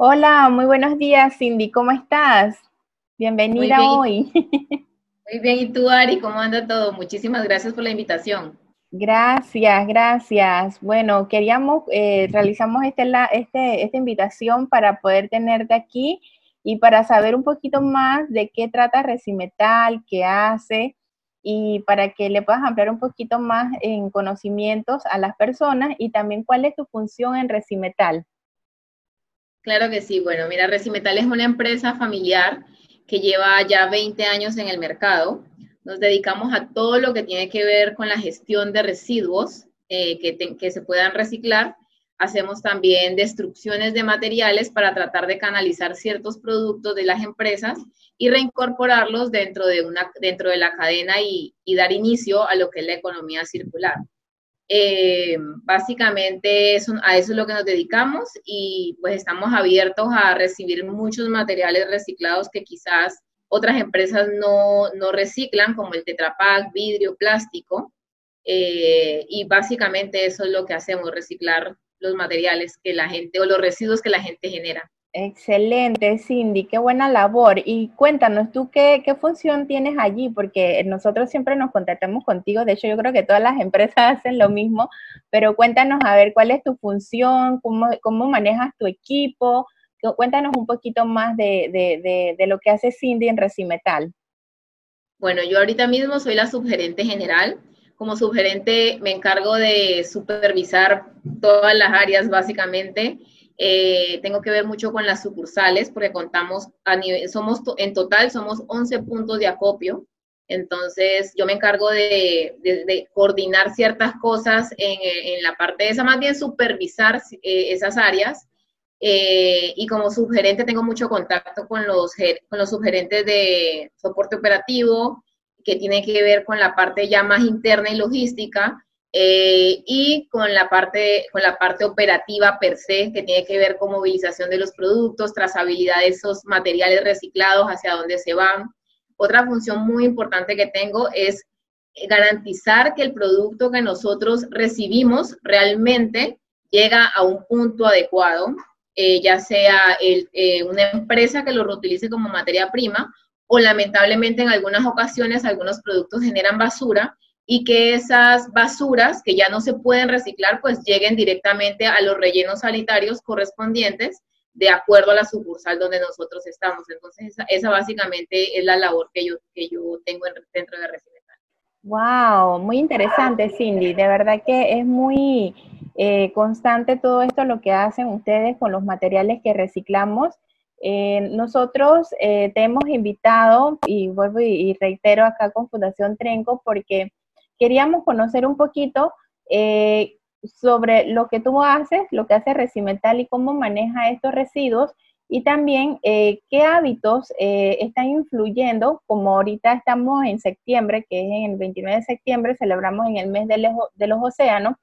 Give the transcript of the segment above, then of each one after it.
Hola, muy buenos días, Cindy. ¿Cómo estás? Bienvenida hoy. Muy bien, ¿y tú, Ari? ¿Cómo anda todo? Muchísimas gracias por la invitación. Gracias, gracias. Bueno, queríamos, eh, realizamos este, la, este, esta invitación para poder tenerte aquí y para saber un poquito más de qué trata Recimetal, qué hace y para que le puedas ampliar un poquito más en conocimientos a las personas y también cuál es tu función en Recimetal. Claro que sí. Bueno, mira, Recimetal es una empresa familiar que lleva ya 20 años en el mercado. Nos dedicamos a todo lo que tiene que ver con la gestión de residuos eh, que, se puedan reciclar. Hacemos también destrucciones de materiales para tratar de canalizar ciertos productos de las empresas y reincorporarlos dentro de, una, dentro de la cadena y dar inicio a lo que es la economía circular. Eh, básicamente eso, a eso es lo que nos dedicamos y pues estamos abiertos a recibir muchos materiales reciclados que quizás otras empresas no, no reciclan, como el tetrapack, vidrio, plástico. Eh, y básicamente eso es lo que hacemos, reciclar los materiales que la gente o los residuos que la gente genera. Excelente, Cindy, qué buena labor. Y cuéntanos, ¿tú qué, qué, función tienes allí? Porque nosotros siempre nos contactamos contigo, de hecho yo creo que todas las empresas hacen lo mismo, pero cuéntanos a ver cuál es tu función, cómo, manejas tu equipo, cuéntanos un poquito más de, de, de, lo que hace Cindy en Recimetal. Bueno, yo ahorita mismo soy la subgerente general. Como subgerente me encargo de supervisar todas las áreas básicamente eh, tengo que ver mucho con las sucursales porque contamos a nivel, somos en total somos 11 puntos de acopio. Entonces yo me encargo de, coordinar ciertas cosas en, la parte de esa, más bien supervisar eh, esas áreas. Eh, y como subgerente tengo mucho contacto con los, con los subgerentes de soporte operativo, que tiene que ver con la parte ya más interna y logística, eh, y con la, parte, con la parte operativa per se, que tiene que ver con movilización de los productos, trazabilidad de esos materiales reciclados, hacia dónde se van. Otra función muy importante que tengo es garantizar que el producto que nosotros recibimos realmente llega a un punto adecuado, eh, ya sea eh, una empresa que lo reutilice como materia prima o lamentablemente en algunas ocasiones algunos productos generan basura y que esas basuras que ya no se pueden reciclar, pues lleguen directamente a los rellenos sanitarios correspondientes de acuerdo a la sucursal donde nosotros estamos. Entonces, esa, básicamente es la labor que yo, que yo tengo dentro de Recimetal. Wow, muy interesante, Cindy. De verdad que es muy eh, constante todo esto lo que hacen ustedes con los materiales que reciclamos. Eh, nosotros eh, te hemos invitado, y vuelvo y reitero acá con Fundación Trenco, porque queríamos conocer un poquito eh, sobre lo que tú haces, lo que hace Recimental y cómo maneja estos residuos y también eh, qué hábitos eh, están influyendo, como ahorita estamos en septiembre, que es el 29 de septiembre, celebramos en el mes de, de los océanos.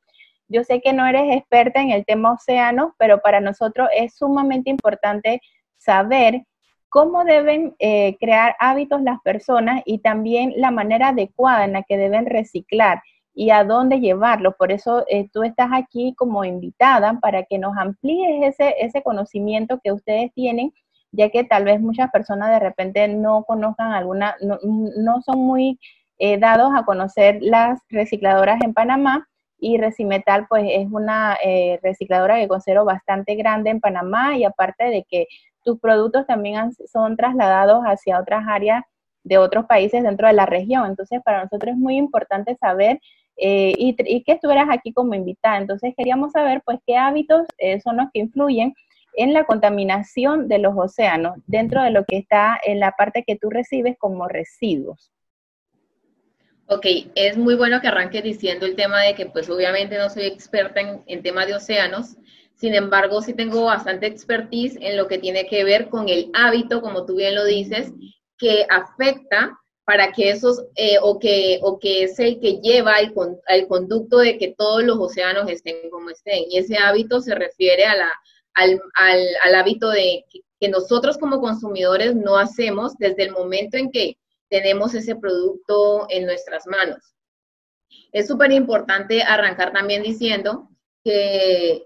Yo sé que no eres experta en el tema océanos, pero para nosotros es sumamente importante saber cómo deben eh, crear hábitos las personas y también la manera adecuada en la que deben reciclar y a dónde llevarlo. Por eso eh, tú estás aquí como invitada para que nos amplíes ese, ese conocimiento que ustedes tienen, ya que tal vez muchas personas de repente no conozcan alguna, no, son muy eh, dados a conocer las recicladoras en Panamá. Y Recimetal, pues es una recicladora que considero bastante grande en Panamá y aparte de que tus productos también son trasladados hacia otras áreas de otros países dentro de la región. Entonces, para nosotros es muy importante saber eh, y, que estuvieras aquí como invitada. Entonces, queríamos saber, pues, qué hábitos eh, son los que influyen en la contaminación de los océanos dentro de lo que está en la parte que tú recibes como residuos. Ok, es muy bueno que arranques diciendo el tema de que pues obviamente no soy experta en, en tema de océanos, sin embargo, sí tengo bastante expertise en lo que tiene que ver con el hábito, como tú bien lo dices, que afecta para que esos, eh, o, que, o que es el que lleva el, el, conducto de que todos los océanos estén como estén. Y ese hábito se refiere a la, al, al, al hábito de que, que nosotros como consumidores no hacemos desde el momento en que tenemos ese producto en nuestras manos. Es súper importante arrancar también diciendo que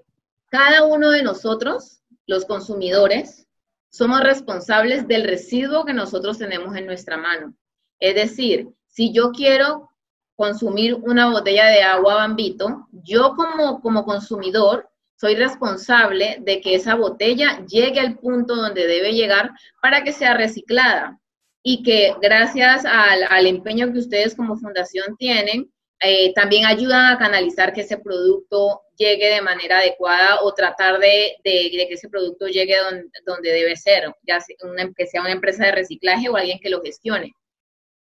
cada uno de nosotros los consumidores, somos responsables del residuo que nosotros tenemos en nuestra mano. Es decir, si yo quiero consumir una botella de agua bambito, yo como, como consumidor soy responsable de que esa botella llegue al punto donde debe llegar para que sea reciclada y que gracias al, empeño que ustedes como fundación tienen, eh, también ayudan a canalizar que ese producto llegue de manera adecuada o tratar de, que ese producto llegue donde, debe ser, ya sea una, empresa de reciclaje o alguien que lo gestione.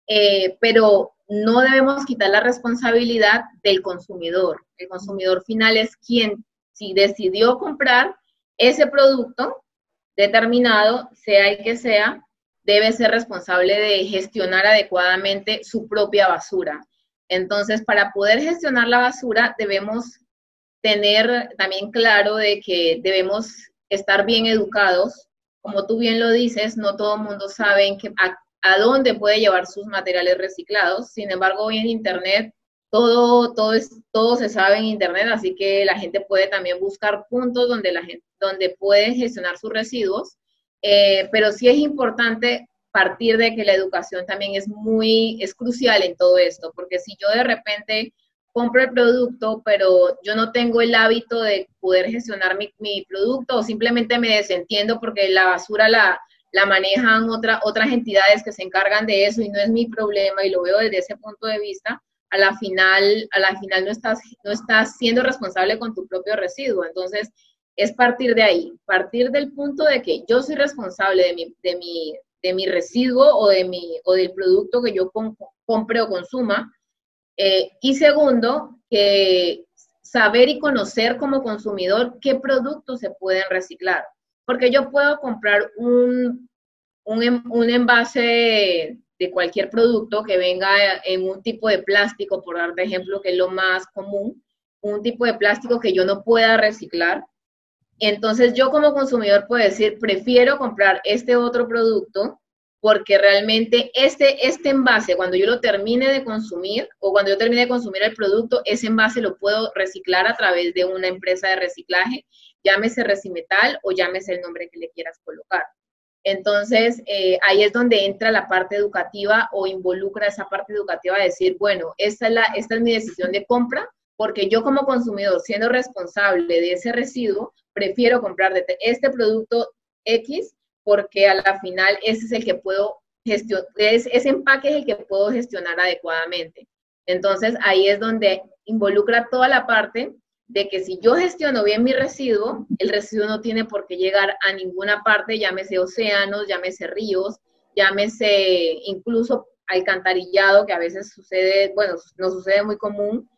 Eh, pero no debemos quitar la responsabilidad del consumidor. El consumidor final es quien si decidió comprar ese producto determinado, sea el que sea, debe ser responsable de gestionar adecuadamente su propia basura. Entonces, para poder gestionar la basura, debemos tener también claro de que debemos estar bien educados. Como tú bien lo dices, no todo el mundo sabe a, dónde puede llevar sus materiales reciclados. Sin embargo, hoy en Internet todo, todo, es, todo se sabe en Internet, así que la gente puede también buscar puntos donde, la gente, donde puede gestionar sus residuos, eh, pero sí es importante partir de que la educación también es muy, es crucial en todo esto, porque si yo de repente compro el producto, pero yo no tengo el hábito de poder gestionar mi, mi producto o simplemente me desentiendo porque la basura la, la manejan otra, otras entidades que se encargan de eso y no es mi problema y lo veo desde ese punto de vista, a la final, a la final no estás, no estás siendo responsable con tu propio residuo. Entonces, es partir de ahí, partir del punto de que yo soy responsable de mi, de mi, de mi residuo o, de mi, o del producto que yo compre o consuma. Eh, y segundo, que saber y conocer como consumidor qué productos se pueden reciclar. Porque yo puedo comprar un, un, un envase de cualquier producto que venga en un tipo de plástico, por dar de ejemplo, que es lo más común, un tipo de plástico que yo no pueda reciclar. Entonces yo como consumidor puedo decir, prefiero comprar este otro producto porque realmente este, este envase, cuando yo lo termine de consumir o cuando yo termine de consumir el producto, ese envase lo puedo reciclar a través de una empresa de reciclaje, llámese Recimetal o llámese el nombre que le quieras colocar. Entonces, eh, ahí es donde entra la parte educativa o involucra esa parte educativa de decir, bueno, esta es, la, esta es mi decisión de compra, porque yo como consumidor, siendo responsable de ese residuo, prefiero comprar este producto X, porque a la final ese es el que puedo gestionar, ese empaque es el que puedo gestionar adecuadamente. Entonces, ahí es donde involucra toda la parte de que si yo gestiono bien mi residuo, el residuo no tiene por qué llegar a ninguna parte, llámese océanos, llámese ríos, llámese incluso alcantarillado, que a veces sucede, bueno, no sucede muy común,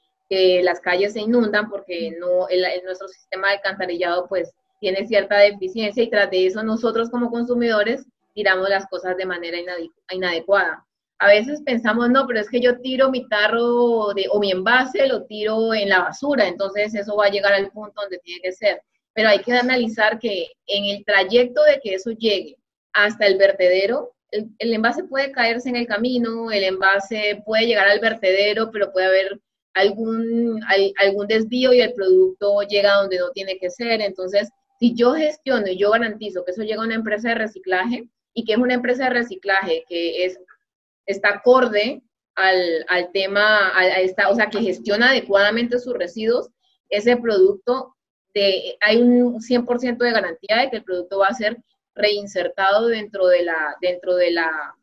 las calles se inundan porque no, el, nuestro sistema de alcantarillado pues tiene cierta deficiencia y tras de eso nosotros como consumidores tiramos las cosas de manera inadecuada a veces pensamos, no, pero es que yo tiro mi tarro de, o mi envase, lo tiro en la basura, entonces eso va a llegar al punto donde tiene que ser. Pero hay que analizar que en el trayecto de que eso llegue hasta el vertedero, el, envase puede caerse en el camino, el envase puede llegar al vertedero, pero puede haber algún, algún desvío y el producto llega donde no tiene que ser. Entonces, si yo gestiono y yo garantizo que eso llega a una empresa de reciclaje y que es una empresa de reciclaje que es está acorde al, al tema, a, esta, o sea, que gestiona adecuadamente sus residuos, ese producto, de, hay un 100% de garantía de que el producto va a ser reinsertado dentro de la, dentro de la,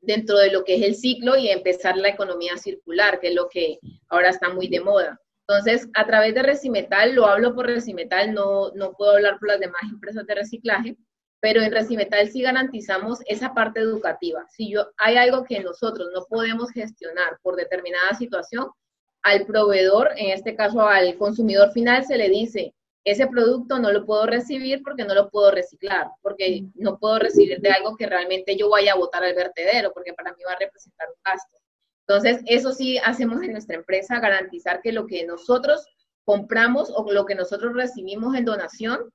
dentro de lo que es el ciclo y empezar la economía circular, que es lo que ahora está muy de moda. Entonces, a través de Recimetal, lo hablo por Recimetal, no, no puedo hablar por las demás empresas de reciclaje, pero en Recimetal sí garantizamos esa parte educativa. Si yo, hay algo que nosotros no podemos gestionar por determinada situación, al proveedor, en este caso al consumidor final, se le dice, ese producto no lo puedo recibir porque no lo puedo reciclar, porque no puedo recibir de algo que realmente yo vaya a botar al vertedero, porque para mí va a representar un gasto. Entonces, eso sí hacemos en nuestra empresa, garantizar que lo que nosotros compramos o lo que nosotros recibimos en donación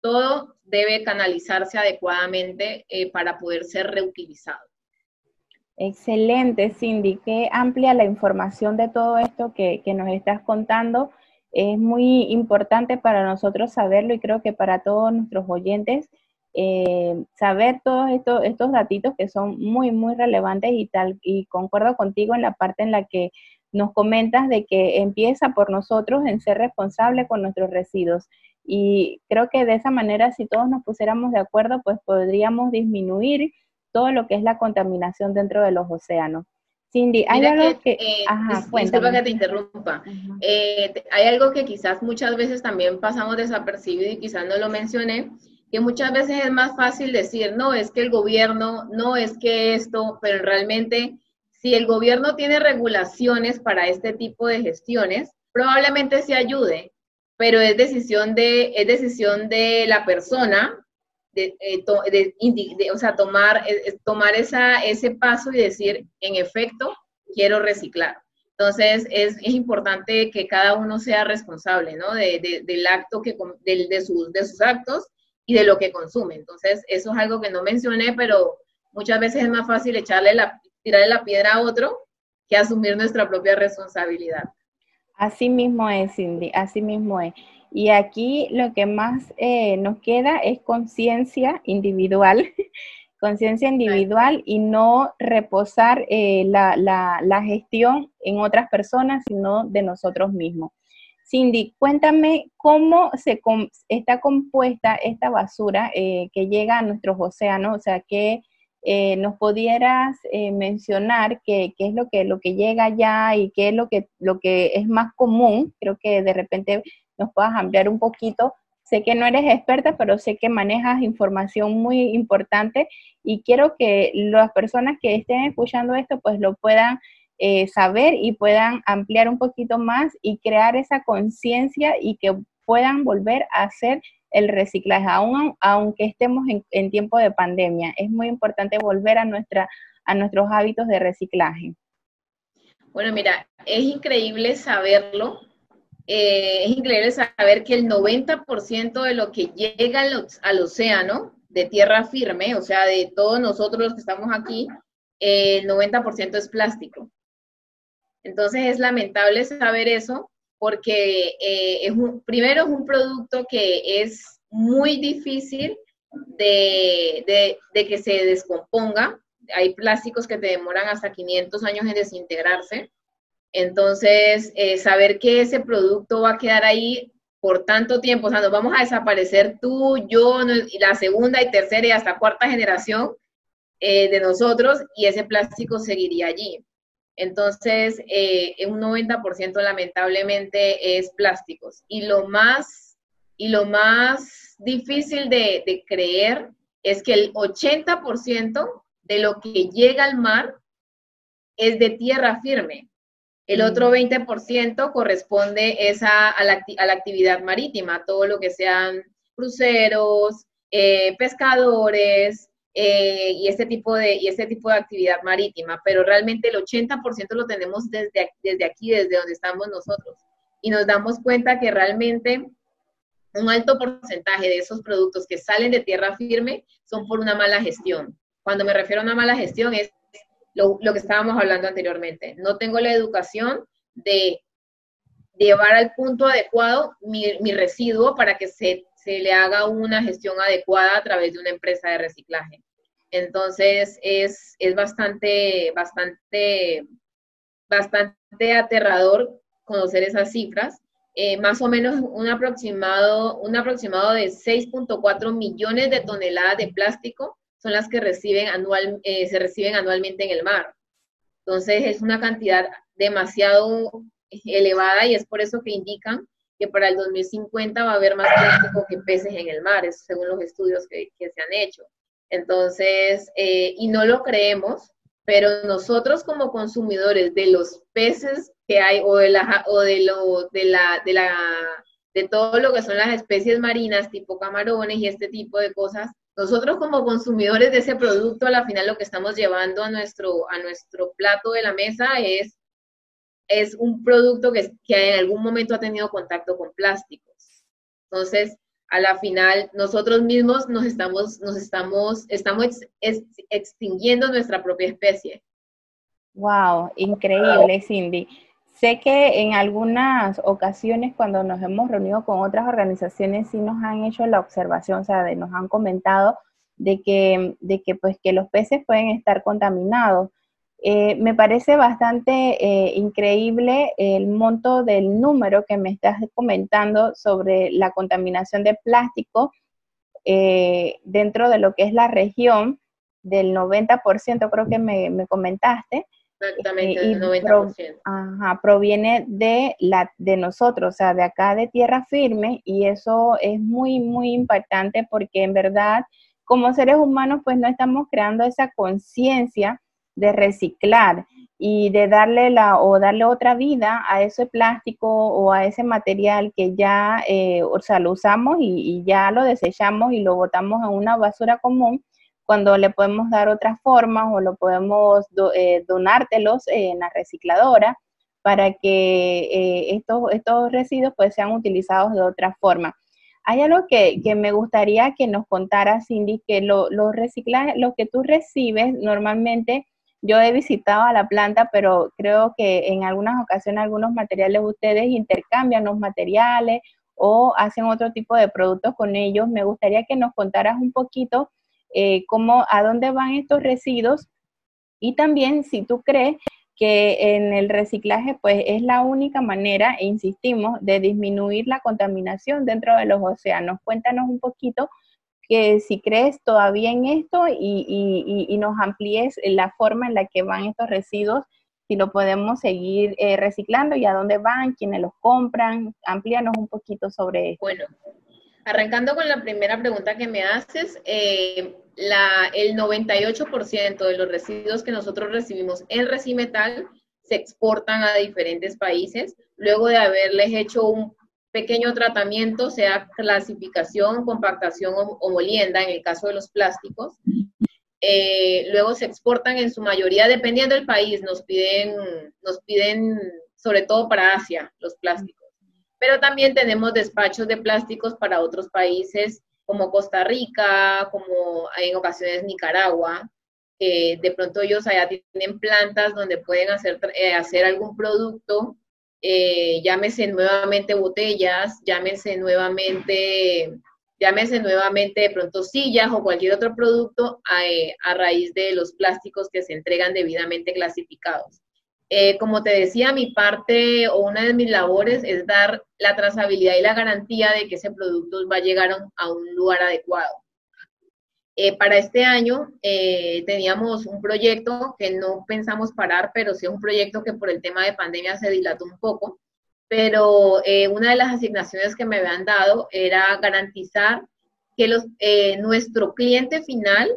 todo debe canalizarse adecuadamente eh, para poder ser reutilizado. Excelente, Cindy. Qué amplia la información de todo esto que, nos estás contando. Es muy importante para nosotros saberlo y creo que para todos nuestros oyentes eh, saber todos estos, estos datitos que son muy, muy relevantes y tal, y concuerdo contigo en la parte en la que nos comentas de que empieza por nosotros en ser responsable con nuestros residuos. Y creo que de esa manera, si todos nos pusiéramos de acuerdo, pues podríamos disminuir todo lo que es la contaminación dentro de los océanos. Cindy, hay algo que... Eh, ajá, disculpa que te interrumpa. Eh, hay algo que quizás muchas veces también pasamos desapercibido y quizás no lo mencioné, que muchas veces es más fácil decir, no, es que el gobierno, no, es que esto, pero realmente si el gobierno tiene regulaciones para este tipo de gestiones, probablemente se ayude, pero es decisión de, es decisión de la persona de, eh, o sea, tomar, eh, tomar esa, ese paso y decir, en efecto, quiero reciclar. Entonces, es, es importante que cada uno sea responsable, ¿no? De, del acto, que, de, de, sus, de sus actos y de lo que consume. Entonces, eso es algo que no mencioné, pero muchas veces es más fácil echarle la, tirarle la piedra a otro que asumir nuestra propia responsabilidad. Así mismo es, Cindy, así mismo es. Y aquí lo que más eh, nos queda es conciencia individual, conciencia individual y no reposar eh, la, la, gestión en otras personas, sino de nosotros mismos. Cindy, cuéntame cómo se está compuesta esta basura eh, que llega a nuestros océanos, o sea, que nos pudieras mencionar qué, es lo que, lo que llega allá y qué es lo que, lo que es más común. Creo que de repente nos puedas ampliar un poquito. Sé que no eres experta, pero sé que manejas información muy importante y quiero que las personas que estén escuchando esto pues lo puedan eh, saber y puedan ampliar un poquito más y crear esa conciencia y que puedan volver a hacer el reciclaje, aún, aunque estemos en, en, tiempo de pandemia. Es muy importante volver a, nuestra, a nuestros hábitos de reciclaje. Bueno, mira, es increíble saberlo eh, es increíble saber que el 90% de lo que llega al, océano de tierra firme, o sea, de todos nosotros los que estamos aquí, el 90% es plástico. Entonces es lamentable saber eso porque eh, es primero es un producto que es muy difícil de, de, que se descomponga. Hay plásticos que te demoran hasta 500 años en desintegrarse. Entonces, eh, saber que ese producto va a quedar ahí por tanto tiempo, o sea, nos vamos a desaparecer tú, yo, la segunda y tercera y hasta cuarta generación eh, de nosotros y ese plástico seguiría allí. Entonces, eh, un 90% lamentablemente es plásticos. Y lo más, y lo más difícil de, de creer es que el 80% de lo que llega al mar es de tierra firme. El otro 20% corresponde esa, a, la, a la actividad marítima, todo lo que sean cruceros, eh, pescadores eh, y, este tipo de, y este tipo de actividad marítima, pero realmente el 80% lo tenemos desde, desde aquí, desde donde estamos nosotros. Y nos damos cuenta que realmente un alto porcentaje de esos productos que salen de tierra firme son por una mala gestión. Cuando me refiero a una mala gestión es lo, que estábamos hablando anteriormente. No tengo la educación de llevar al punto adecuado mi, residuo para que se, le haga una gestión adecuada a través de una empresa de reciclaje. Entonces, es, bastante, bastante, bastante aterrador conocer esas cifras. Eh, más o menos un aproximado, un aproximado de 6.4 millones de toneladas de plástico son las que reciben anual, eh, se reciben anualmente en el mar. Entonces es una cantidad demasiado elevada y es por eso que indican que para el 2050 va a haber más plástico que peces en el mar, eso según los estudios que, se han hecho. Entonces, eh, y no lo creemos, pero nosotros como consumidores de los peces que hay o de la o de lo de la de la de todo lo que son las especies marinas tipo camarones y este tipo de cosas nosotros como consumidores de ese producto, a la final lo que estamos llevando a nuestro, a nuestro plato de la mesa es, es un producto que, que en algún momento ha tenido contacto con plásticos. Entonces, a la final, nosotros mismos nos estamos, nos estamos, estamos extinguiendo nuestra propia especie. Wow, increíble, Cindy. Sé que en algunas ocasiones cuando nos hemos reunido con otras organizaciones sí nos han hecho la observación, o sea, nos han comentado de que, de que, pues, que los peces pueden estar contaminados. Eh, me parece bastante eh, increíble el monto del número que me estás comentando sobre la contaminación de plástico eh, dentro de lo que es la región del 90%, creo que me comentaste. Exactamente, del 90%. ajá, proviene de, la, de nosotros, o sea, de acá de tierra firme, y eso es muy, muy impactante porque en verdad, como seres humanos, pues no estamos creando esa conciencia de reciclar y de darle la o darle otra vida a ese plástico o a ese material que ya, eh, o sea, lo usamos y, ya lo desechamos y lo botamos en una basura común, cuando le podemos dar otras formas o lo podemos eh, donártelos en la recicladora para que eh, estos, estos residuos pues sean utilizados de otra forma. Hay algo que, que me gustaría que nos contara, Cindy, que los lo reciclajes, lo que tú recibes normalmente yo he visitado a la planta, pero creo que en algunas ocasiones algunos materiales ustedes intercambian los materiales o hacen otro tipo de productos con ellos. Me gustaría que nos contaras un poquito eh, cómo, a dónde van estos residuos y también si tú crees que en el reciclaje pues es la única manera, e insistimos, de disminuir la contaminación dentro de los océanos. Cuéntanos un poquito que si crees todavía en esto y, nos amplíes la forma en la que van estos residuos, si lo podemos seguir eh, reciclando y a dónde van, quiénes los compran. Amplíanos un poquito sobre esto. Bueno, arrancando con la primera pregunta que me haces, eh, el 98% de los residuos que nosotros recibimos en Recimetal se exportan a diferentes países luego de haberles hecho un pequeño tratamiento, sea clasificación, compactación o, molienda, en el caso de los plásticos. Eh, luego se exportan en su mayoría, dependiendo del país, nos piden, nos piden sobre todo para Asia los plásticos. Pero también tenemos despachos de plásticos para otros países como Costa Rica, como en ocasiones Nicaragua. de pronto ellos allá tienen plantas donde pueden hacer, eh, hacer algún producto eh, llámese nuevamente botellas, llámese nuevamente, llámese nuevamente de pronto sillas o cualquier otro producto a, eh, raíz de los plásticos que se entregan debidamente clasificados. Eh, como te decía, mi parte o una de mis labores es dar la trazabilidad y la garantía de que ese producto va a llegar a un lugar adecuado. Eh, para este año eh, teníamos un proyecto que no pensamos parar, pero sí un proyecto que por el tema de pandemia se dilató un poco. Pero eh, una de las asignaciones que me habían dado era garantizar que los, nuestro cliente final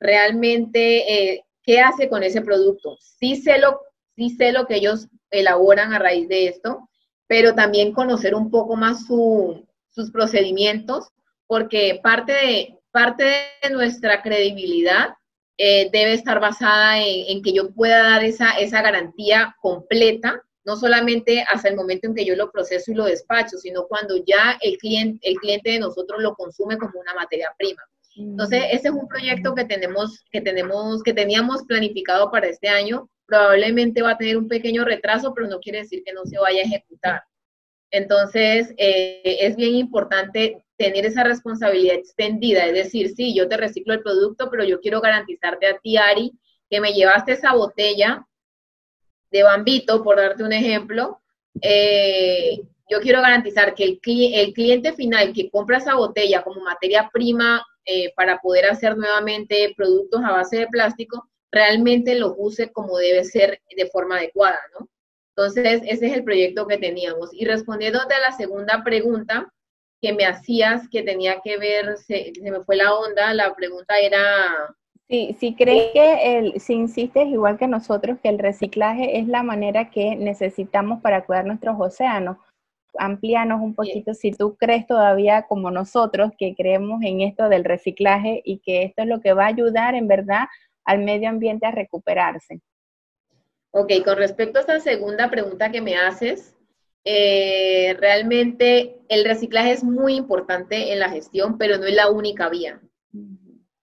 realmente, ¿qué hace con ese producto? Sí sé, lo, sí sé lo que ellos elaboran a raíz de esto, pero también conocer un poco más sus procedimientos, porque parte de, parte de nuestra credibilidad eh, debe estar basada en, que yo pueda dar esa, esa garantía completa, no solamente hasta el momento en que yo lo proceso y lo despacho, sino cuando ya el cliente, el cliente de nosotros lo consume como una materia prima. Entonces, mm. ese es un proyecto que tenemos, que tenemos, que teníamos planificado para este año. Probablemente va a tener un pequeño retraso, pero no quiere decir que no se vaya a ejecutar. Entonces, eh, es bien importante tener esa responsabilidad extendida, es decir, sí, yo te reciclo el producto, pero yo quiero garantizarte a ti, Ari, que me llevaste esa botella de bambito, por darte un ejemplo, eh, yo quiero garantizar que el, cliente final que compra esa botella como materia prima eh, para poder hacer nuevamente productos a base de plástico, realmente lo use como debe ser de forma adecuada, ¿no? Entonces, ese es el proyecto que teníamos. Y respondiendo a la segunda pregunta, que me hacías que tenía que ver, se, me fue la onda, la pregunta era... Sí, si crees que, el, si insistes igual que nosotros, que el reciclaje es la manera que necesitamos para cuidar nuestros océanos, amplíanos un poquito si tú crees todavía como nosotros que creemos en esto del reciclaje y que esto es lo que va a ayudar en verdad al medio ambiente a recuperarse. Ok, con respecto a esta segunda pregunta que me haces, eh, realmente el reciclaje es muy importante en la gestión, pero no es la única vía.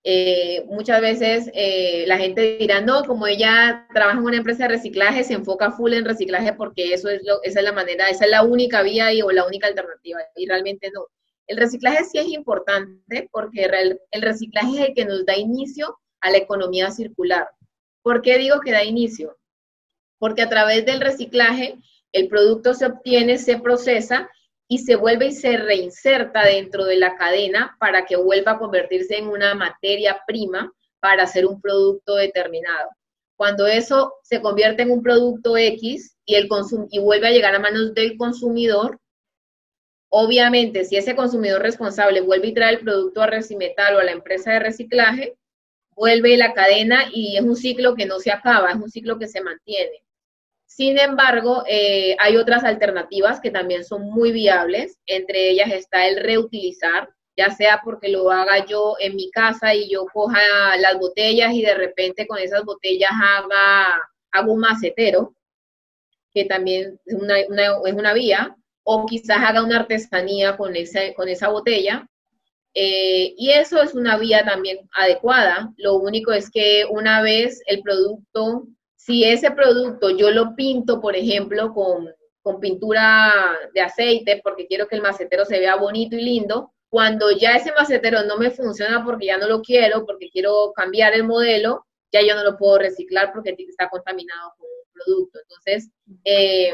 Eh, muchas veces eh, la gente dirá, no, como ella trabaja en una empresa de reciclaje, se enfoca full en reciclaje porque eso es lo, esa es la manera, esa es la única vía y, o la única alternativa. Y realmente no. El reciclaje sí es importante porque el reciclaje es el que nos da inicio a la economía circular. ¿Por qué digo que da inicio? Porque a través del reciclaje el producto se obtiene, se procesa y se vuelve y se reinserta dentro de la cadena para que vuelva a convertirse en una materia prima para hacer un producto determinado. Cuando eso se convierte en un producto X y, el y vuelve a llegar a manos del consumidor, obviamente si ese consumidor responsable vuelve y trae el producto a Recimetal o a la empresa de reciclaje, vuelve la cadena y es un ciclo que no se acaba, es un ciclo que se mantiene. Sin embargo, eh, hay otras alternativas que también son muy viables. Entre ellas está el reutilizar, ya sea porque lo haga yo en mi casa y yo coja las botellas y de repente con esas botellas haga, hago un macetero, que también es una, es una vía, o quizás haga una artesanía con, ese, con esa botella. Eh, y eso es una vía también adecuada. Lo único es que una vez el producto si ese producto yo lo pinto, por ejemplo, con, pintura de aceite, porque quiero que el macetero se vea bonito y lindo, cuando ya ese macetero no me funciona porque ya no lo quiero, porque quiero cambiar el modelo, ya yo no lo puedo reciclar porque está contaminado con un producto. Entonces, eh,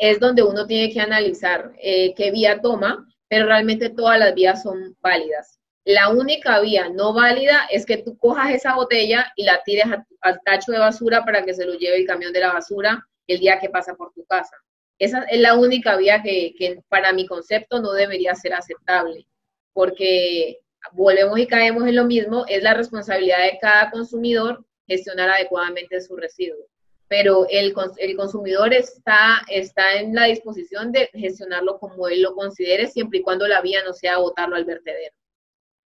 es donde uno tiene que analizar eh, qué vía toma, pero realmente todas las vías son válidas. La única vía no válida es que tú cojas esa botella y la tires al tacho de basura para que se lo lleve el camión de la basura el día que pasa por tu casa. Esa es la única vía que, para mi concepto no debería ser aceptable, porque volvemos y caemos en lo mismo, es la responsabilidad de cada consumidor gestionar adecuadamente su residuo. Pero el, el consumidor está, está en la disposición de gestionarlo como él lo considere, siempre y cuando la vía no sea botarlo al vertedero.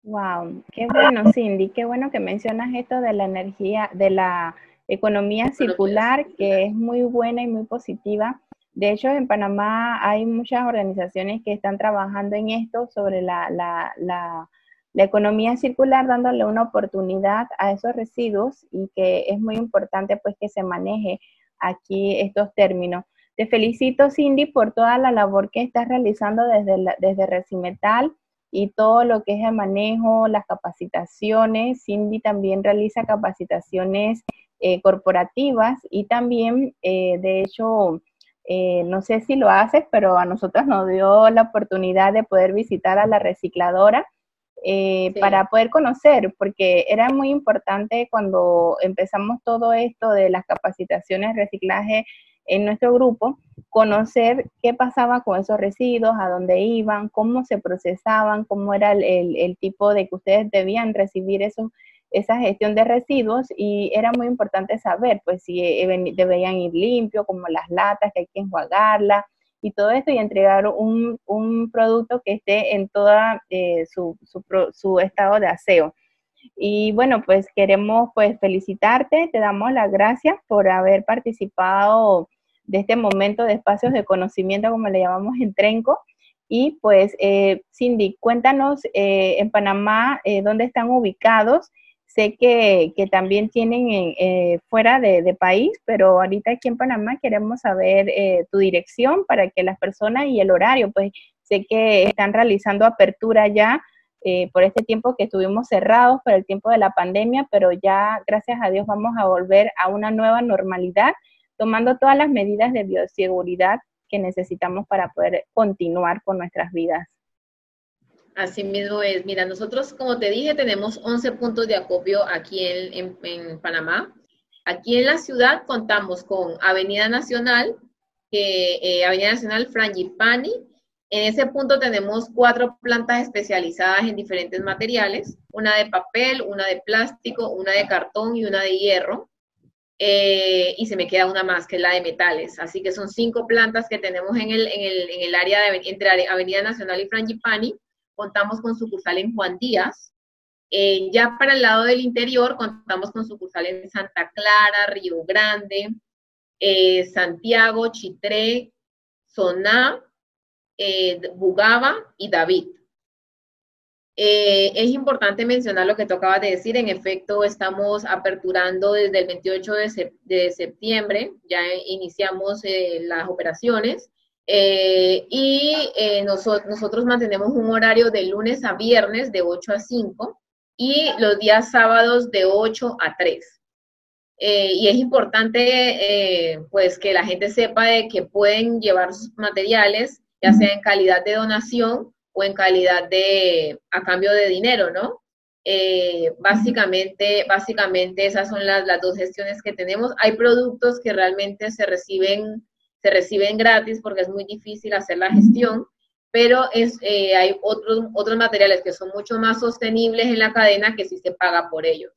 Wow, qué bueno, Cindy, qué bueno que mencionas esto de la energía, de la economía circular, que es muy buena y muy positiva. De hecho, en Panamá hay muchas organizaciones que están trabajando en esto sobre la, la, la, la economía circular, dándole una oportunidad a esos residuos y que es muy importante pues que se maneje aquí estos términos. Te felicito, Cindy, por toda la labor que estás realizando desde, desde Recimetal y todo lo que es el manejo, las capacitaciones. Cindy también realiza capacitaciones eh, corporativas y también, eh, de hecho, eh, no sé si lo haces, pero a nosotros nos dio la oportunidad de poder visitar a la recicladora para poder conocer, porque era muy importante cuando empezamos todo esto de las capacitaciones de reciclaje en nuestro grupo, conocer qué pasaba con esos residuos, a dónde iban, cómo se procesaban, cómo era el, tipo de que ustedes debían recibir eso, esa gestión de residuos y era muy importante saber, pues si eh, debían ir limpio, como las latas, que hay que enjuagarla y todo esto y entregar un, producto que esté en todo eh, su, su, su estado de aseo. Y bueno, pues queremos pues felicitarte, te damos las gracias por haber participado de este momento de espacios de conocimiento, como le llamamos en Trenco. Y pues, eh, Cindy, cuéntanos eh, en Panamá eh, dónde están ubicados. Sé que, también tienen fuera de, de, país, pero ahorita aquí en Panamá queremos saber tu dirección para que las personas y el horario, pues sé que están realizando apertura ya por este tiempo que estuvimos cerrados por el tiempo de la pandemia, pero ya, gracias a Dios, vamos a volver a una nueva normalidad tomando todas las medidas de bioseguridad que necesitamos para poder continuar con nuestras vidas. Así mismo es. Mira, nosotros, como te dije, tenemos 11 puntos de acopio aquí en, Panamá. Aquí en la ciudad contamos con Avenida Nacional, eh, Avenida Nacional Frangipani. En ese punto tenemos cuatro plantas especializadas en diferentes materiales, una de papel, una de plástico, una de cartón y una de hierro. Eh, y se me queda una más, que es la de metales. Así que son cinco plantas que tenemos en el, en el, en el área de, entre Avenida Nacional y Frangipani. Contamos con sucursal en Juan Díaz. Eh, ya para el lado del interior, contamos con sucursal en Santa Clara, Río Grande, eh, Santiago, Chitré, Soná, Bugaba y David. Eh, es importante mencionar lo que tú acabas de decir. En efecto, estamos aperturando desde el 28 de, septiembre, ya iniciamos eh, las operaciones. Eh, y nosotros mantenemos un horario de lunes a viernes de 8 a 5 y los días sábados de 8 a 3. y es importante pues que la gente sepa de que pueden llevar sus materiales, ya sea en calidad de donación o en calidad de, a cambio de dinero, ¿no? Eh, básicamente, básicamente esas son las, las, dos gestiones que tenemos. Hay productos que realmente se reciben, se reciben gratis porque es muy difícil hacer la gestión, pero es, eh, hay otros, otros materiales que son mucho más sostenibles en la cadena que sí se paga por ellos.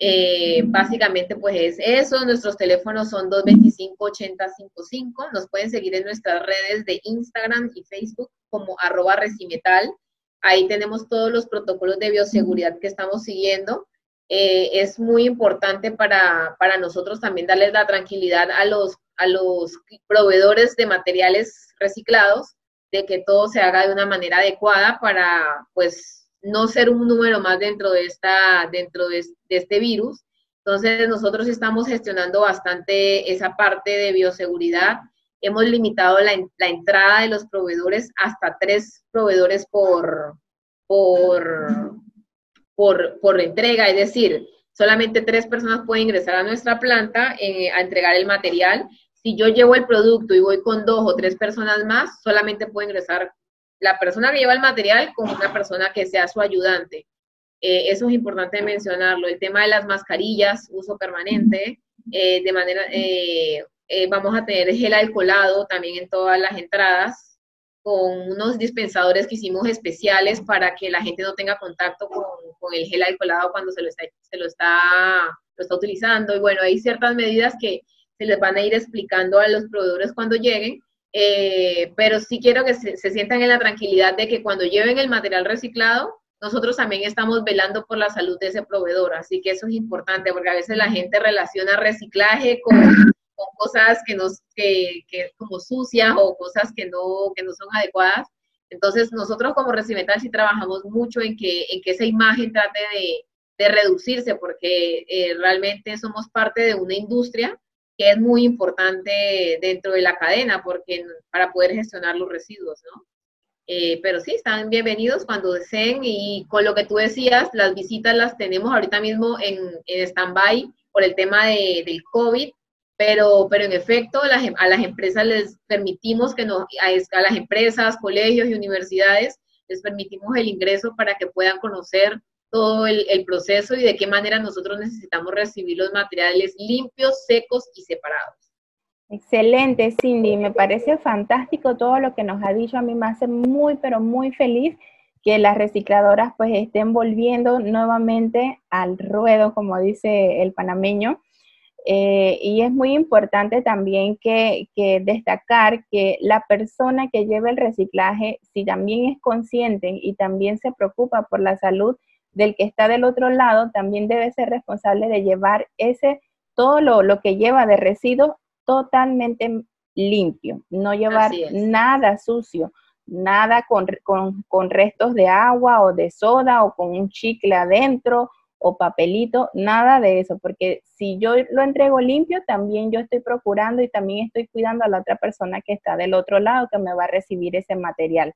Eh, básicamente, pues es eso. Nuestros teléfonos son 225-8055. Nos pueden seguir en nuestras redes de Instagram y Facebook como arroba recimetal. Ahí tenemos todos los protocolos de bioseguridad que estamos siguiendo. Eh, es muy importante para, para, nosotros también darles la tranquilidad a los, a los proveedores de materiales reciclados de que todo se haga de una manera adecuada para, pues, no ser un número más dentro de, esta, dentro de, este virus. Entonces, nosotros estamos gestionando bastante esa parte de bioseguridad. Hemos limitado la, entrada de los proveedores hasta tres proveedores por, por, por, por entrega, es decir, solamente tres personas pueden ingresar a nuestra planta eh, a entregar el material. Si yo llevo el producto y voy con dos o tres personas más, solamente puede ingresar la persona que lleva el material con una persona que sea su ayudante. Eh, eso es importante mencionarlo. El tema de las mascarillas, uso permanente, eh, de manera, eh, vamos a tener gel alcoholado también en todas las entradas, con unos dispensadores que hicimos especiales para que la gente no tenga contacto con, con el gel alcoholado cuando se lo, está, se lo, está, lo está utilizando. Y bueno, hay ciertas medidas que se les van a ir explicando a los proveedores cuando lleguen, eh, pero sí quiero que se, sientan en la tranquilidad de que cuando lleven el material reciclado, nosotros también estamos velando por la salud de ese proveedor. Así que eso es importante porque a veces la gente relaciona reciclaje con, cosas que, nos, que, que como sucias o cosas que no, que no son adecuadas. Entonces, nosotros como Recimetal sí trabajamos mucho en que, en que esa imagen trate de, de reducirse porque eh, realmente somos parte de una industria que es muy importante dentro de la cadena porque para poder gestionar los residuos, ¿no? Eh, pero sí, están bienvenidos cuando deseen y con lo que tú decías, las visitas las tenemos ahorita mismo en, en stand-by por el tema de, del COVID, pero, pero en efecto em, a las empresas les permitimos que nos, a, a las empresas, colegios y universidades les permitimos el ingreso para que puedan conocer todo el, proceso y de qué manera nosotros necesitamos recibir los materiales limpios, secos y separados. Excelente, Cindy. Me parece fantástico todo lo que nos ha dicho. A mí me hace muy, pero muy feliz que las recicladoras pues estén volviendo nuevamente al ruedo, como dice el panameño. Eh, y es muy importante también que, que, destacar que la persona que lleva el reciclaje, si también es consciente y también se preocupa por la salud del que está del otro lado también debe ser responsable de llevar ese, todo lo, que lleva de residuos totalmente limpio, no llevar nada sucio, nada con, con, restos de agua o de soda o con un chicle adentro o papelito, nada de eso, porque si yo lo entrego limpio, también yo estoy procurando y también estoy cuidando a la otra persona que está del otro lado que me va a recibir ese material.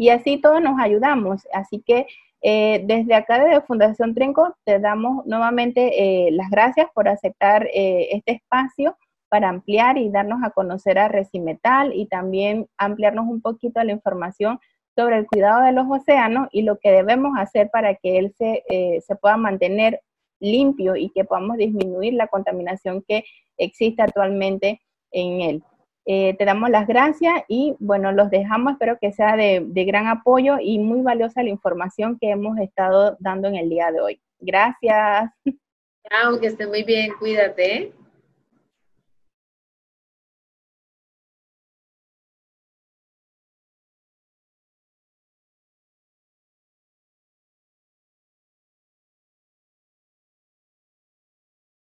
Y así todos nos ayudamos. Así que eh, desde acá, desde Fundación Trinco, te damos nuevamente eh, las gracias por aceptar eh, este espacio para ampliar y darnos a conocer a Recimetal y también ampliarnos un poquito la información sobre el cuidado de los océanos y lo que debemos hacer para que él se, se pueda mantener limpio y que podamos disminuir la contaminación que existe actualmente en él. Eh, te damos las gracias y bueno, los dejamos, espero que sea de, de gran apoyo y muy valiosa la información que hemos estado dando en el día de hoy. Gracias. Chao, que esté muy bien, cuídate.